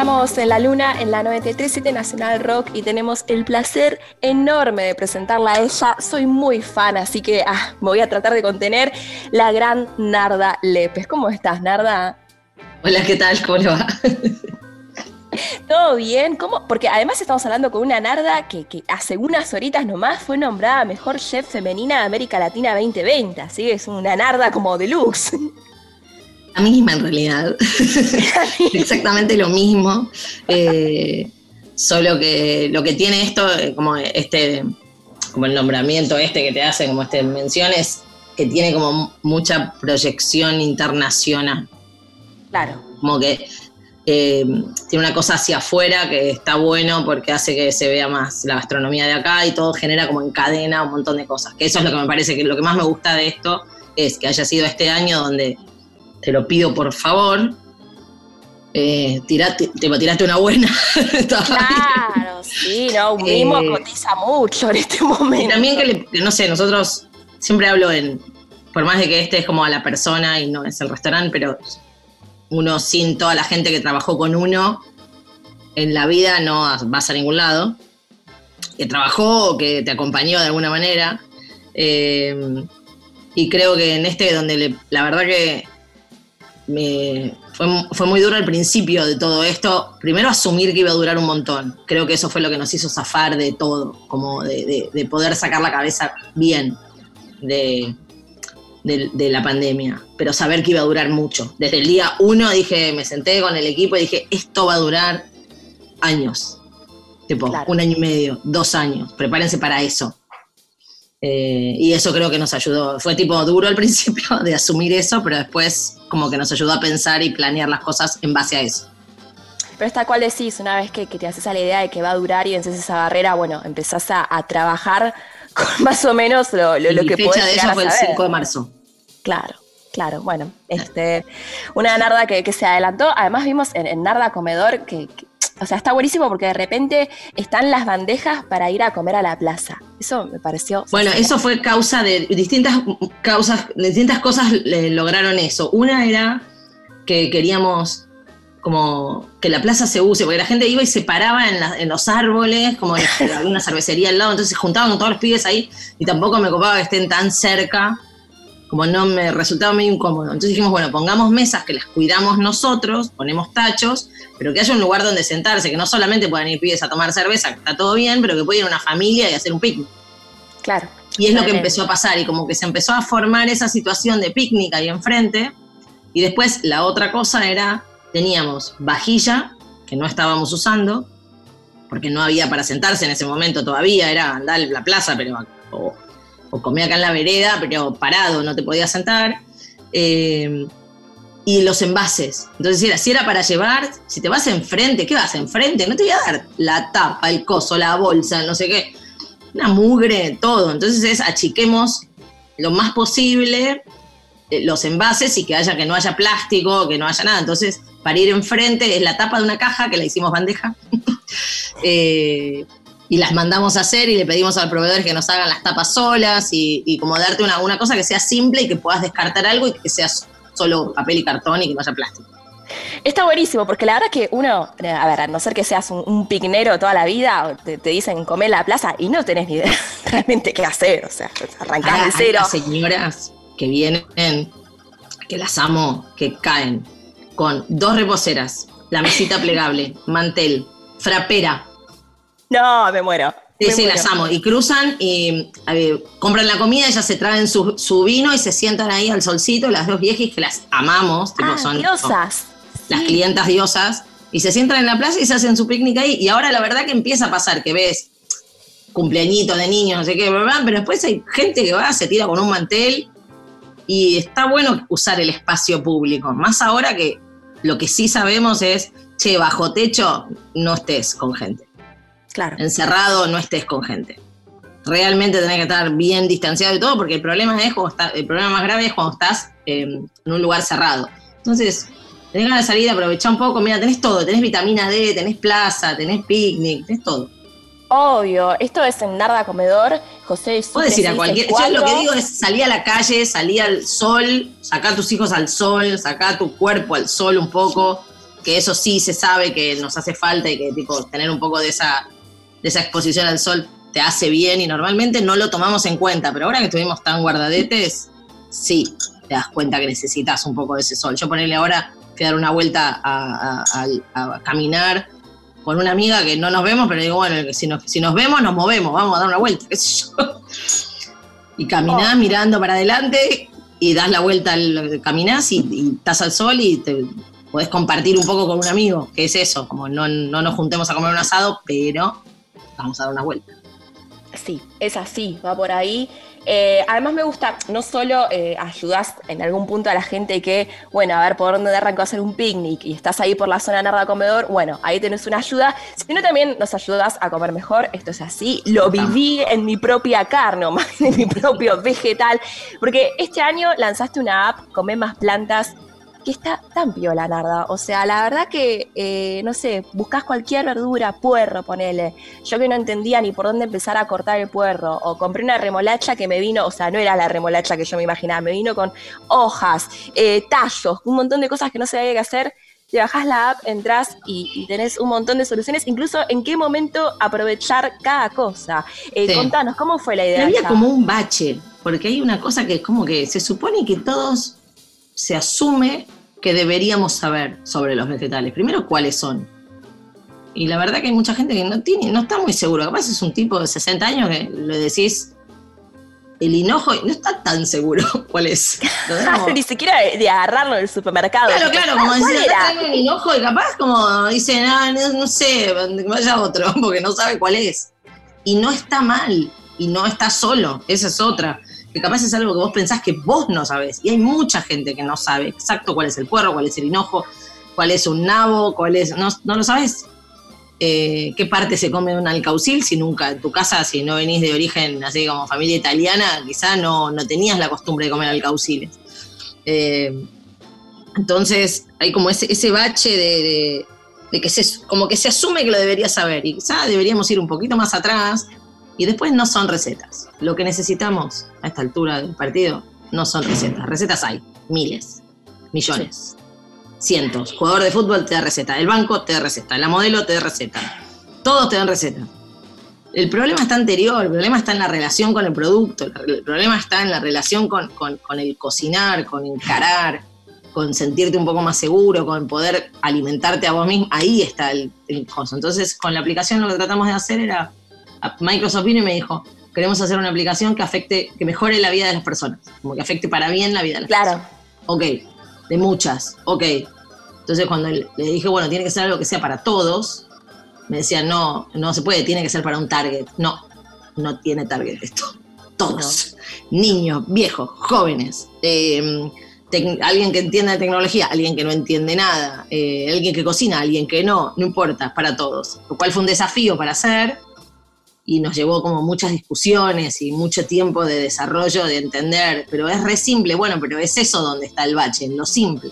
Estamos en la luna, en la 937 Nacional Rock y tenemos el placer enorme de presentarla a ella. Soy muy fan, así que ah, me voy a tratar de contener la gran Narda Lepes. ¿Cómo estás, Narda? Hola, ¿qué tal? ¿Cómo le va? ¿Todo bien? ¿Cómo? Porque además estamos hablando con una Narda que, hace unas horitas nomás fue nombrada mejor chef femenina de América Latina 2020, así que es una Narda como deluxe. La misma en realidad. Exactamente lo mismo. Eh, solo que lo que tiene esto, eh, como este, como el nombramiento este que te hace, como este mención, es que tiene como mucha proyección internacional. Claro. Como que eh, tiene una cosa hacia afuera que está bueno porque hace que se vea más la gastronomía de acá y todo genera como en cadena un montón de cosas. Que eso es lo que me parece que lo que más me gusta de esto es que haya sido este año donde te lo pido por favor. Eh, tirate, te tiraste una buena. claro, sí, no, un mimo eh, cotiza mucho en este momento. Y también que, no sé, nosotros siempre hablo en, por más de que este es como a la persona y no es el restaurante, pero uno sin toda la gente que trabajó con uno en la vida no vas a ningún lado. Que trabajó o que te acompañó de alguna manera. Eh, y creo que en este, donde la verdad que me, fue, muy duro al principio de todo esto. Primero asumir que iba a durar un montón. Creo que eso fue lo que nos hizo zafar de todo, como de, poder sacar la cabeza bien de, la pandemia, pero saber que iba a durar mucho. Desde el día uno dije, me senté con el equipo y dije, esto va a durar años. Tipo, un año y medio, dos años. Prepárense para eso. Eh, y eso creo que nos ayudó. Fue tipo duro al principio de asumir eso, pero después como que nos ayudó a pensar y planear las cosas en base a eso. Pero esta cual decís, una vez que, te haces a la idea de que va a durar y vences esa barrera, bueno, empezás a, trabajar con más o menos lo, lo, lo que fecha de eso fue el 5 de marzo. Claro, claro. Bueno, este, una Narda que, se adelantó. Además vimos en, Narda Comedor que o sea, está buenísimo porque de repente están las bandejas para ir a comer a la plaza. Eso me pareció. Bueno, eso fue causa de distintas causas, distintas cosas lograron eso. Una era que queríamos como que la plaza se use, porque la gente iba y se paraba en, los árboles, como había una cervecería al lado, entonces se juntaban todos los pibes ahí y tampoco me copaba que estén tan cerca, como no me resultaba muy incómodo. Entonces dijimos, bueno, pongamos mesas que las cuidamos nosotros, ponemos tachos pero que haya un lugar donde sentarse, que no solamente puedan ir pibes a tomar cerveza, que está todo bien, pero que pueda ir una familia y hacer un picnic. Claro. Y es lo que empezó a pasar, y como que se empezó a formar esa situación de picnic ahí enfrente, y después la otra cosa era, teníamos vajilla, que no estábamos usando, porque no había para sentarse en ese momento todavía, era andar en la plaza, pero o, o comer acá en la vereda, pero parado, no te podías sentar. Eh, y los envases. Entonces, si era para llevar, si te vas enfrente, ¿qué vas enfrente? No te voy a dar la tapa, el coso, la bolsa, no sé qué. Una mugre, todo. Entonces es achiquemos lo más posible eh, los envases y que haya que no haya plástico, que no haya nada. Entonces, para ir enfrente es la tapa de una caja que la hicimos bandeja. Eh, y las mandamos a hacer y le pedimos al proveedor que nos hagan las tapas solas y, como darte una, una cosa que sea simple y que puedas descartar algo y que sea solo papel y cartón y que no haya plástico. Está buenísimo, porque la verdad que uno, a ver, a no ser que seas un, pignero toda la vida, te, dicen comer la plaza y no tenés ni idea realmente qué hacer, o sea, arrancar de cero. Hay señoras que vienen, que las amo, que caen con dos reposeras, la mesita plegable, mantel, frapera. No, me muero. Sí, sí, las amo. Y cruzan y compran la comida, ellas se traen su, vino y se sientan ahí al solcito, las dos viejas que las amamos, tipo, ah, son diosas. las clientas diosas, y se sientan en la plaza y se hacen su picnic ahí. Y ahora la verdad que empieza a pasar que ves cumpleañitos de niños, no sé qué, pero después hay gente que va, se tira con un mantel y está bueno usar el espacio público. Más ahora que lo que sí sabemos es, che, bajo techo no estés con gente. Claro. Encerrado, no estés con gente. Realmente tenés que estar bien distanciado y todo, porque el problema es cuando el problema más grave es cuando estás em, en un lugar cerrado. Entonces, tenés ganas de salir, aprovechar un poco, mira, tenés todo, tenés vitamina D, tenés plaza, tenés picnic, tenés todo. Obvio, esto es en Narda Comedor, José. Puedes ir a cualquier. Yo lo que digo es salir a la calle, salir al sol, sacar a tus hijos al sol, sacar tu cuerpo al sol un poco, que eso sí se sabe que nos hace falta y que tipo tener un poco de esa, de esa exposición al sol te hace bien y normalmente no lo tomamos en cuenta, pero ahora que estuvimos tan guardadetes, sí, te das cuenta que necesitas un poco de ese sol. Yo ponerle ahora, fui a dar una vuelta a, caminar con una amiga que no nos vemos, pero digo, bueno, si nos, si nos vemos, nos movemos, vamos a dar una vuelta, qué sé yo. Y caminás oh. mirando para adelante y das la vuelta, al, caminás y, y estás al sol y te podés compartir un poco con un amigo, que es eso, como no, no nos juntemos a comer un asado, pero vamos a dar una vuelta. Sí, es así, va por ahí. Eh, además me gusta, no solo eh, ayudas en algún punto a la gente que, bueno, a ver por dónde arrancó a hacer un picnic y estás ahí por la zona narda comedor, bueno, ahí tenés una ayuda, sino también nos ayudas a comer mejor, esto es así, lo viví en mi propia carne, más en mi propio vegetal, porque este año lanzaste una app, Come Más Plantas, que está tan piola, Narda. O sea, la verdad que, eh, no sé, buscas cualquier verdura, puerro, ponele. Yo que no entendía ni por dónde empezar a cortar el puerro. O compré una remolacha que me vino, o sea, no era la remolacha que yo me imaginaba, me vino con hojas, eh, tallos, un montón de cosas que no sabía qué hacer. Te bajás la app, entras y, tenés un montón de soluciones, incluso en qué momento aprovechar cada cosa. Eh, Contanos, ¿cómo fue la idea? Había como un bache, porque hay una cosa que es como que se supone que todos se asume que deberíamos saber sobre los vegetales. Primero, cuáles son. Y la verdad que hay mucha gente que no tiene, no está muy seguro. Capaz es un tipo de 60 años que le decís el hinojo y no está tan seguro cuál es. Ni siquiera de agarrarlo en el supermercado. Claro, claro, como decir, traigo el hinojo y capaz como dice, no, no, no sé, vaya otro, porque no sabe cuál es. Y no está mal, y no está solo, esa es otra que capaz es algo que vos pensás que vos no sabés. Y hay mucha gente que no sabe exacto cuál es el puerro, cuál es el hinojo, cuál es un nabo, cuál es. No, lo sabes. Eh, qué parte se come de un alcaucil si nunca en tu casa, si no venís de origen así como familia italiana, quizá no, no tenías la costumbre de comer alcauciles. Eh, entonces hay como ese, ese bache de, de, que se, como que se asume que lo deberías saber y quizá deberíamos ir un poquito más atrás y después no son recetas. Lo que necesitamos a esta altura del partido no son recetas. Recetas hay, miles, millones, cientos. Jugador de fútbol te da receta, el banco te da receta, la modelo te da receta. Todos te dan receta. El problema está anterior, el problema está en la relación con el producto, el problema está en la relación con, el cocinar, con encarar, con sentirte un poco más seguro, con poder alimentarte a vos mismo. Ahí está el, el coso. Entonces, con la aplicación lo que tratamos de hacer era Microsoft vino y me dijo, queremos hacer una aplicación que afecte, que mejore la vida de las personas, como que afecte para bien la vida de las claro. personas. Ok, de muchas, ok. Entonces cuando le dije, bueno, tiene que ser algo que sea para todos, me decían, no, no se puede, tiene que ser para un target. No, no tiene target esto. Todos. Niños, viejos, jóvenes. Em, alguien que entienda de tecnología, alguien que no entiende nada, eh, alguien que cocina, alguien que no, no importa, para todos. Lo cual fue un desafío para hacer y nos llevó como muchas discusiones y mucho tiempo de desarrollo, de entender, pero es re simple, bueno, pero es eso donde está el bache, en lo simple.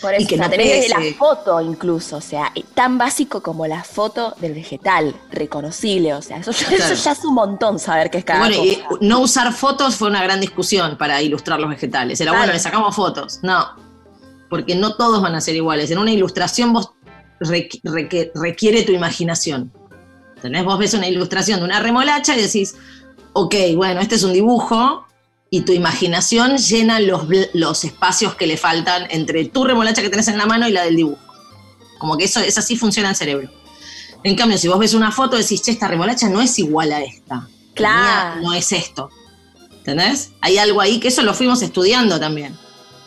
Por eso, y que no tenés la foto incluso, o sea, tan básico como la foto del vegetal, reconocible, o sea, eso, ya es un montón saber qué es cada Bueno, y no usar fotos fue una gran discusión para ilustrar los vegetales. Era bueno, le sacamos fotos. No, porque no todos van a ser iguales. En una ilustración vos requiere tu imaginación. Tenés Vos ves una ilustración de una remolacha y decís, ok, bueno, este es un dibujo y tu imaginación llena los, los espacios que le faltan entre tu remolacha que tenés en la mano y la del dibujo. Como que eso, es así funciona el cerebro. En cambio, si vos ves una foto, decís, che, esta remolacha no es igual a esta. Claro. No es esto. ¿Entendés? Hay algo ahí que eso lo fuimos estudiando también.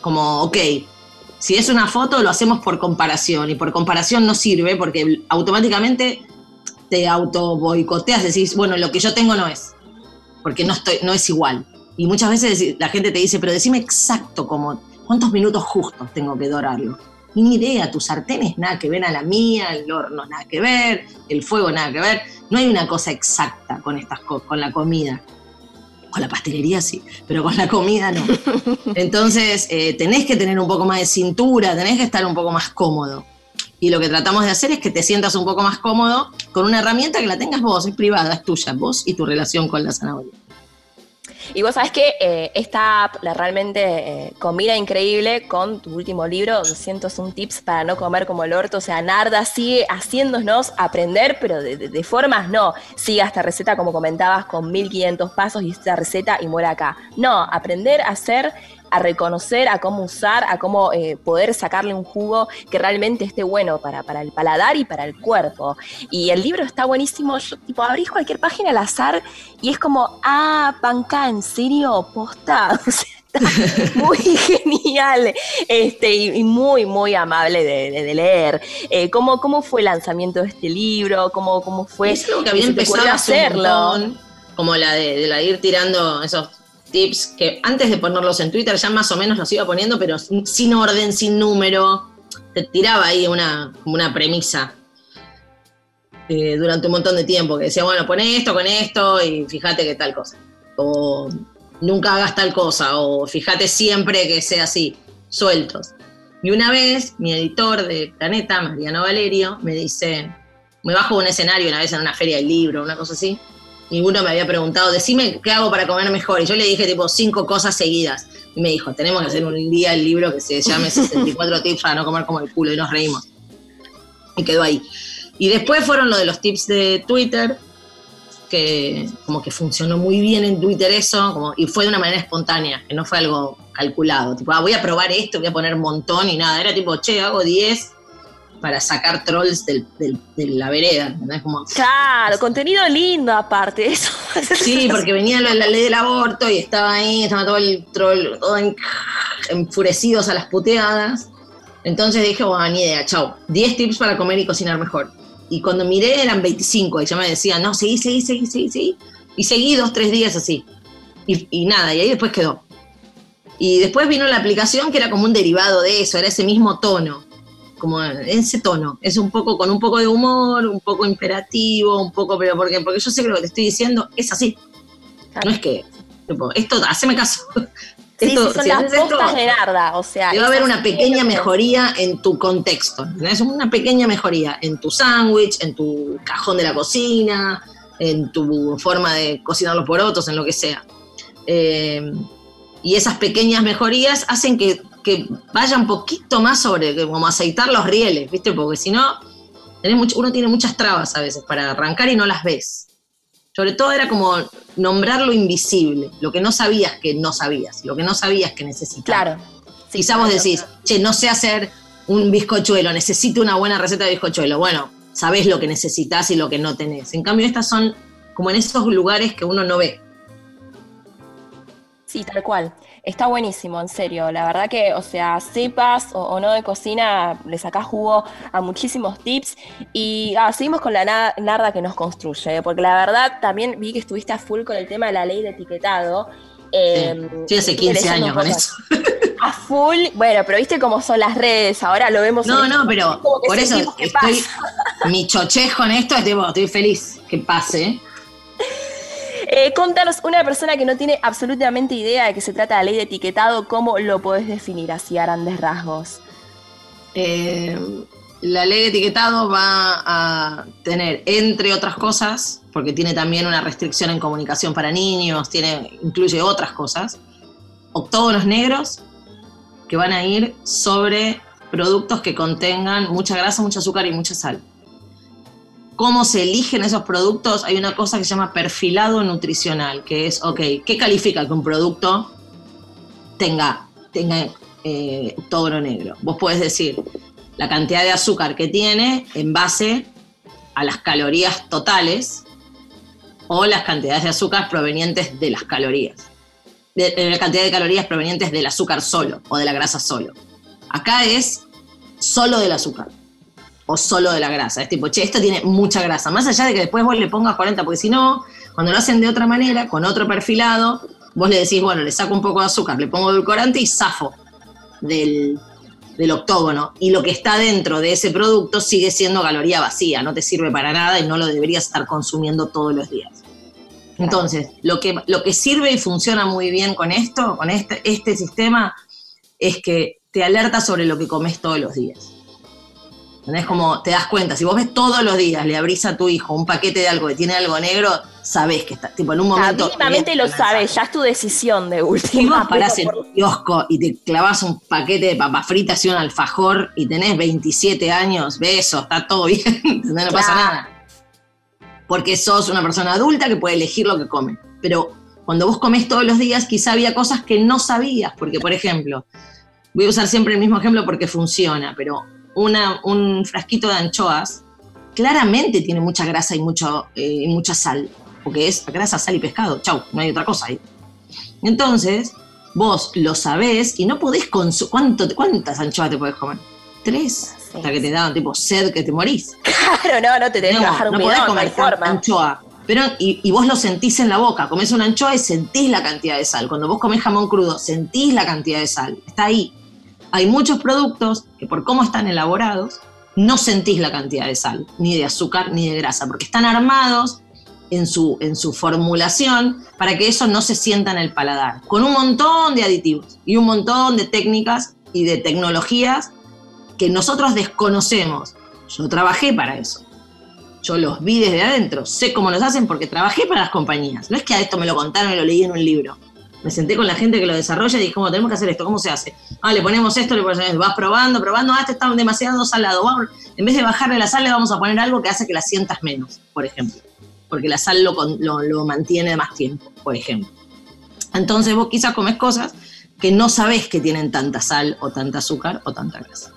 Como, ok, si es una foto, lo hacemos por comparación. Y por comparación no sirve porque automáticamente te auto boicoteas, decís, bueno, lo que yo tengo no es, porque no, estoy, no es igual. Y muchas veces la gente te dice, pero decime exacto cómo, cuántos minutos justos tengo que dorarlo. Ni idea, tu sartén es nada que ver a la mía, el horno nada que ver, el fuego nada que ver. No hay una cosa exacta con, estas con la comida. Con la pastelería sí, pero con la comida no. Entonces, eh, tenés que tener un poco más de cintura, tenés que estar un poco más cómodo. Y lo que tratamos de hacer es que te sientas un poco más cómodo con una herramienta que la tengas vos, es privada, es tuya, vos y tu relación con la zanahoria. Y vos sabés que eh, esta app la realmente eh, combina increíble con tu último libro, 201 tips para no comer como el orto. O sea, Narda sigue haciéndonos aprender, pero de, formas no. Siga esta receta, como comentabas, con 1500 pasos y esta receta y muere acá. No, aprender a hacer a reconocer, a cómo usar, a cómo eh, poder sacarle un jugo que realmente esté bueno para, para, el paladar y para el cuerpo. Y el libro está buenísimo, yo tipo abrís cualquier página al azar y es como, ah, panca, ¿en serio? ¿Posta? muy genial este, y, muy, muy amable de, leer. Eh, ¿cómo, ¿Cómo fue el lanzamiento de este libro? ¿Cómo, cómo fue? Es que había empezado a hacerlo. como la de, de, la ir tirando esos tips que antes de ponerlos en Twitter ya más o menos los iba poniendo, pero sin orden, sin número. Te tiraba ahí una, una premisa eh, durante un montón de tiempo que decía, bueno, pone esto con esto y fíjate que tal cosa. O nunca hagas tal cosa, o fíjate siempre que sea así, sueltos. Y una vez mi editor de Planeta, Mariano Valerio, me dice, me bajo un escenario una vez en una feria del libro, una cosa así, ninguno me había preguntado, decime qué hago para comer mejor. Y yo le dije tipo cinco cosas seguidas. Y me dijo, tenemos que hacer un día el libro que se llame 64 tips para no comer como el culo. Y nos reímos. Y quedó ahí. Y después fueron lo de los tips de Twitter, que como que funcionó muy bien en Twitter eso, como, y fue de una manera espontánea, que no fue algo calculado. Tipo, ah, voy a probar esto, voy a poner montón y nada. Era tipo, che, hago 10 para sacar trolls de la vereda. Como, claro, contenido lindo aparte, eso. Sí, porque venía la, ley del aborto y estaba ahí, estaba todo el troll, todo enfurecidos a las puteadas. Entonces dije, bueno, ni idea, chao. 10 tips para comer y cocinar mejor. Y cuando miré eran 25 y ya me decían, no, seguí, seguí, seguí, seguí, seguí. Y seguí dos, tres días así. Y, y nada, y ahí después quedó. Y después vino la aplicación que era como un derivado de eso, era ese mismo tono como en ese tono. Es un poco con un poco de humor, un poco imperativo, un poco, pero porque, porque yo sé que lo que te estoy diciendo es así. No es que, esto, haceme caso. Sí, son las postas de Narda, o sea. va a haber una pequeña mejoría en tu contexto, es una pequeña mejoría en tu sándwich, en tu cajón de la cocina, en tu forma de cocinar los porotos, en lo que sea. Eh, y esas pequeñas mejorías hacen que que vaya un poquito más sobre, como aceitar los rieles, ¿viste? Porque si no, uno tiene muchas trabas a veces para arrancar y no las ves. Sobre todo era como nombrar lo invisible, lo que no sabías que no sabías, lo que no sabías que necesitabas. Claro. Quizás vos decís, che, no sé hacer un bizcochuelo, necesito una buena receta de bizcochuelo. Bueno, sabés lo que necesitas y lo que no tenés. En cambio, estas son como en esos lugares que uno no ve. Sí, tal cual. Está buenísimo, en serio. La verdad que, o sea, sepas o, no de cocina, le sacás jugo a muchísimos tips. Y ah, seguimos con la narda que nos construye, porque la verdad también vi que estuviste a full con el tema de la ley de etiquetado. Eh, sí, hace 15 años con eso. A full, bueno, pero viste cómo son las redes, ahora lo vemos. No, no, pero por eso estoy, mi chochejo en esto, estoy feliz que pase. Eh, contanos, una persona que no tiene absolutamente idea de que se trata de ley de etiquetado, ¿cómo lo podés definir así a grandes rasgos? Eh, la ley de etiquetado va a tener, entre otras cosas, porque tiene también una restricción en comunicación para niños, tiene, incluye otras cosas, octógonos negros que van a ir sobre productos que contengan mucha grasa, mucho azúcar y mucha sal cómo se eligen esos productos, hay una cosa que se llama perfilado nutricional, que es, ok, ¿qué califica que un producto tenga, tenga eh, todo lo negro? Vos podés decir la cantidad de azúcar que tiene en base a las calorías totales o las cantidades de azúcar provenientes de las calorías. De, la cantidad de calorías provenientes del azúcar solo o de la grasa solo. Acá es solo del azúcar o solo de la grasa. Es tipo, che, esto tiene mucha grasa. Más allá de que después vos le pongas 40, porque si no, cuando lo hacen de otra manera, con otro perfilado, vos le decís, bueno, le saco un poco de azúcar, le pongo edulcorante y zafo del, del octógono. Y lo que está dentro de ese producto sigue siendo caloría vacía, no te sirve para nada y no lo deberías estar consumiendo todos los días. Entonces, lo que, lo que sirve y funciona muy bien con esto, con este, este sistema, es que te alerta sobre lo que comes todos los días Es como te das cuenta, si vos ves todos los días, le abrís a tu hijo un paquete de algo que tiene algo negro, sabés que está, tipo en un momento. Mínimamente lo sabes, ya es tu decisión de última. Si vos parás en un kiosco y te clavas un paquete de papas fritas y un alfajor y tenés 27 años, besos, está todo bien, no pasa nada. Porque sos una persona adulta que puede elegir lo que come. Pero cuando vos comés todos los días, quizá había cosas que no sabías, porque por ejemplo, voy a usar siempre el mismo ejemplo porque funciona, pero un frasquito de anchoas claramente tiene mucha grasa y, mucho, eh, mucha sal, porque es grasa, sal y pescado, chau, no hay otra cosa ahí. Entonces, vos lo sabés y no podés consumir, ¿cuántas anchoas te podés comer? Tres, hasta que te dan tipo sed que te morís. Claro, no, no te tenés que bajar un no podés comer anchoa. Pero, y, y, vos lo sentís en la boca, comés una anchoa y sentís la cantidad de sal. Cuando vos comés jamón crudo, sentís la cantidad de sal. Está ahí hay muchos productos que por cómo están elaborados, no sentís la cantidad de sal, ni de azúcar, ni de grasa, porque están armados en su, en su formulación para que eso no se sienta en el paladar, con un montón de aditivos y un montón de técnicas y de tecnologías que nosotros desconocemos. Yo trabajé para eso. Yo los vi desde adentro, sé cómo los hacen porque trabajé para las compañías. No es que a esto me lo contaron y lo leí en un libro me senté con la gente que lo desarrolla y dije, ¿cómo tenemos que hacer esto? ¿Cómo se hace? Ah, le ponemos esto, le ponemos vas probando, probando, ah, este está demasiado salado. en vez de bajarle la sal, le vamos a poner algo que hace que la sientas menos, por ejemplo. Porque la sal lo, lo, lo mantiene más tiempo, por ejemplo. Entonces vos quizás comes cosas que no sabés que tienen tanta sal o tanta azúcar o tanta grasa.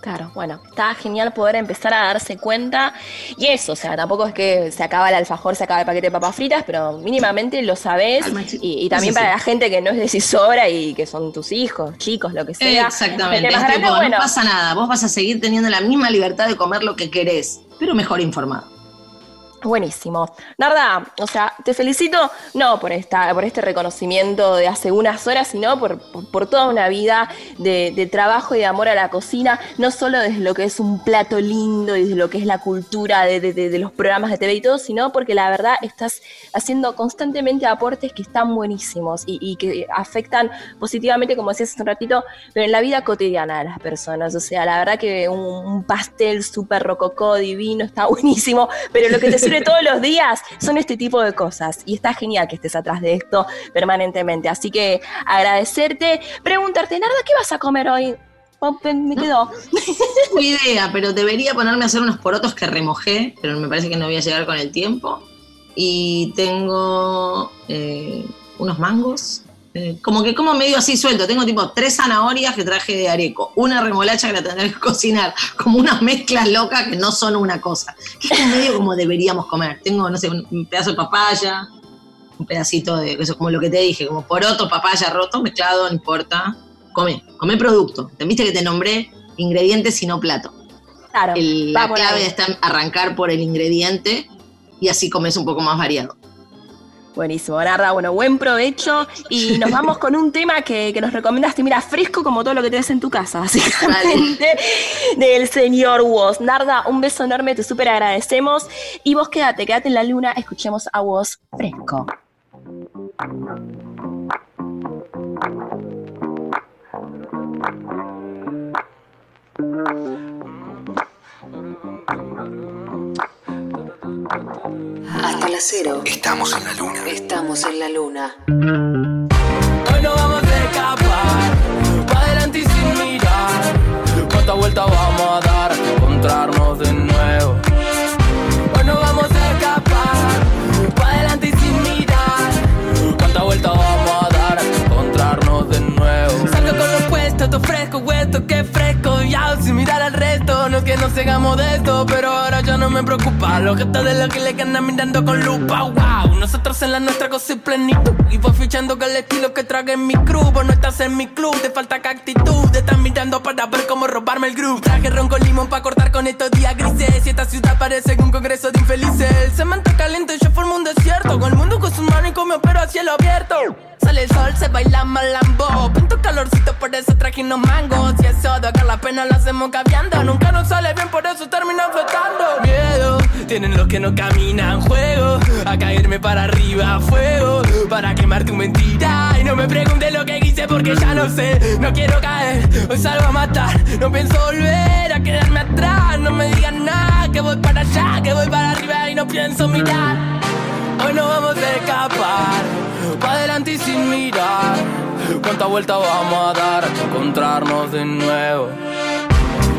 Claro, bueno, está genial poder empezar a darse cuenta. Y eso, o sea, tampoco es que se acaba el alfajor, se acaba el paquete de papas fritas, pero mínimamente lo sabés. Y, también para la gente que no es decisora y que son tus hijos, chicos, lo que sea. Exactamente. no pasa nada, vos vas a seguir teniendo la misma libertad de comer lo que querés, pero mejor informado. Buenísimo. Narda, o sea, te felicito no por, esta, por este reconocimiento de hace unas horas, sino por, por, toda una vida de, trabajo y de amor a la cocina, no solo desde lo que es un plato lindo y desde lo que es la cultura de, los programas de TV y todo, sino porque la verdad estás haciendo constantemente aportes que están buenísimos y, que afectan positivamente, como decías hace un ratito, pero en la vida cotidiana de las personas. O sea, la verdad que un, un pastel súper rococó, divino, está buenísimo, pero lo que te todos los días son este tipo de cosas. Y está genial que estés atrás de esto permanentemente. Así que agradecerte, preguntarte, Narda, ¿qué vas a comer hoy? Oh, me quedó. No idea, pero debería ponerme a hacer unos porotos que remojé, pero me parece que no voy a llegar con el tiempo. Y tengo eh, unos mangos eh, como que como medio así suelto. Tengo tipo tres zanahorias que traje de areco, una remolacha que la tendré que cocinar, como unas mezclas locas que no son una cosa. Que es medio como deberíamos comer. Tengo, no sé, un pedazo de papaya, un pedacito de eso, como lo que te dije, como poroto, papaya roto, mezclado, no importa. Come, come producto. Te viste que te nombré ingredientes y no plato. Claro. la clave está en arrancar por el ingrediente y así comes un poco más variado. Buenísimo, Narda. Bueno, buen provecho. Y nos vamos con un tema que, nos recomendaste. Mira, fresco como todo lo que tienes en tu casa, básicamente, del señor Woz. Narda, un beso enorme, te súper agradecemos. Y vos quédate, quédate en la luna, escuchemos a Woz fresco. Hasta la cero. Estamos en la luna. Estamos en la luna. Que nos sigamos de esto, pero ahora ya no me preocupa. Los gestos de lo que le andan mirando con lupa, wow. Nosotros en la nuestra cosa y plenitud. Y voy fichando que el estilo que trague en mi crew. Vos no estás en mi club, te falta que actitud. Te están mirando para ver cómo robarme el groove. Traje ron con limón para cortar con estos días grises. Y esta ciudad parece un congreso de infelices. El cemento caliente, yo formo un desierto. Con el mundo con sus manos y con mi opero a cielo abierto. Sale el sol, se baila malambo. Pinto calorcito, por eso traje unos mangos. Y eso de la pena lo hacemos cambiando. Nunca nos sale bien, por eso termina flotando. Miedo, tienen los que no caminan. Juego a caerme para arriba, fuego. Para quemar tu mentira. Y no me preguntes lo que hice porque ya no sé. No quiero caer, hoy salgo a matar. No pienso volver a quedarme atrás. No me digan nada, que voy para allá, que voy para arriba y no pienso mirar. Hoy no vamos a escapar, para adelante y sin mirar. ¿Cuánta vuelta vamos a dar hasta encontrarnos de nuevo?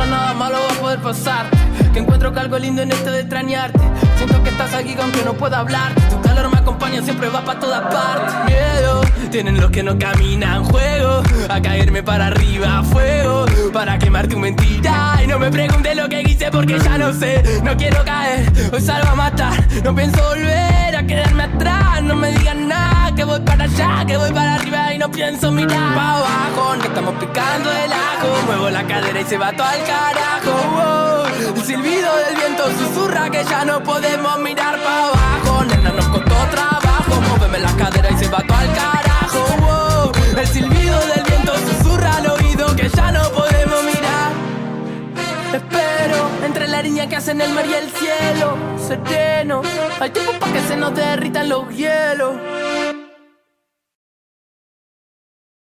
ahora nada malo va a poder pasar. Que encuentro que algo lindo en esto de extrañarte. Siento que estás aquí aunque no pueda hablar. Tu calor me acompaña, siempre va para todas partes. Miedo, tienen los que no caminan. Juego a caerme para arriba, fuego. Para quemar tu mentira. Y no me preguntes lo que hice porque ya no sé. No quiero caer, hoy salgo a matar. No pienso volver a quedarme atrás. No me digan nada, que voy para allá, que voy para arriba y no pienso mirar. Pa' abajo, no estamos picando el ajo. Muevo la cadera y se va todo al carajo. El silbido del viento susurra que ya no podemos mirar para abajo. Nena, nos costó trabajo. Móveme la cadera y se va todo al carajo. wow. El silbido del viento susurra al oído que ya no podemos mirar. Espero entre la línea que hacen el mar y el cielo sereno. Hay tiempo para que se nos derritan los hielos.